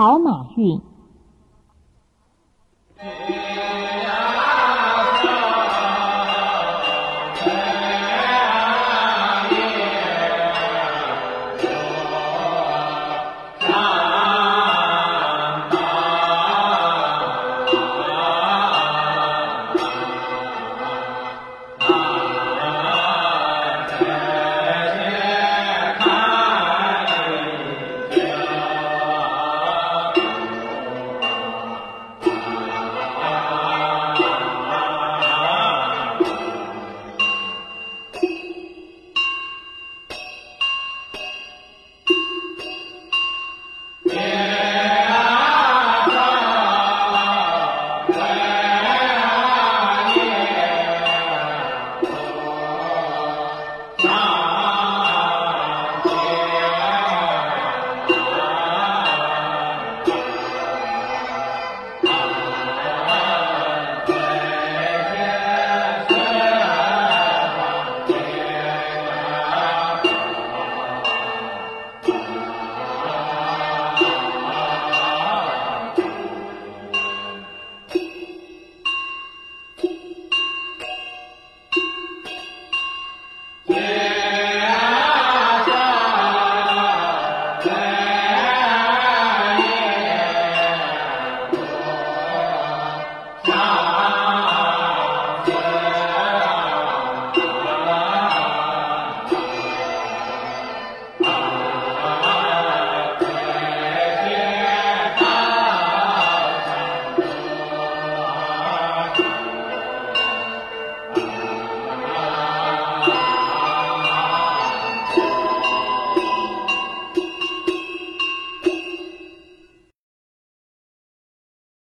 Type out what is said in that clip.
好马运。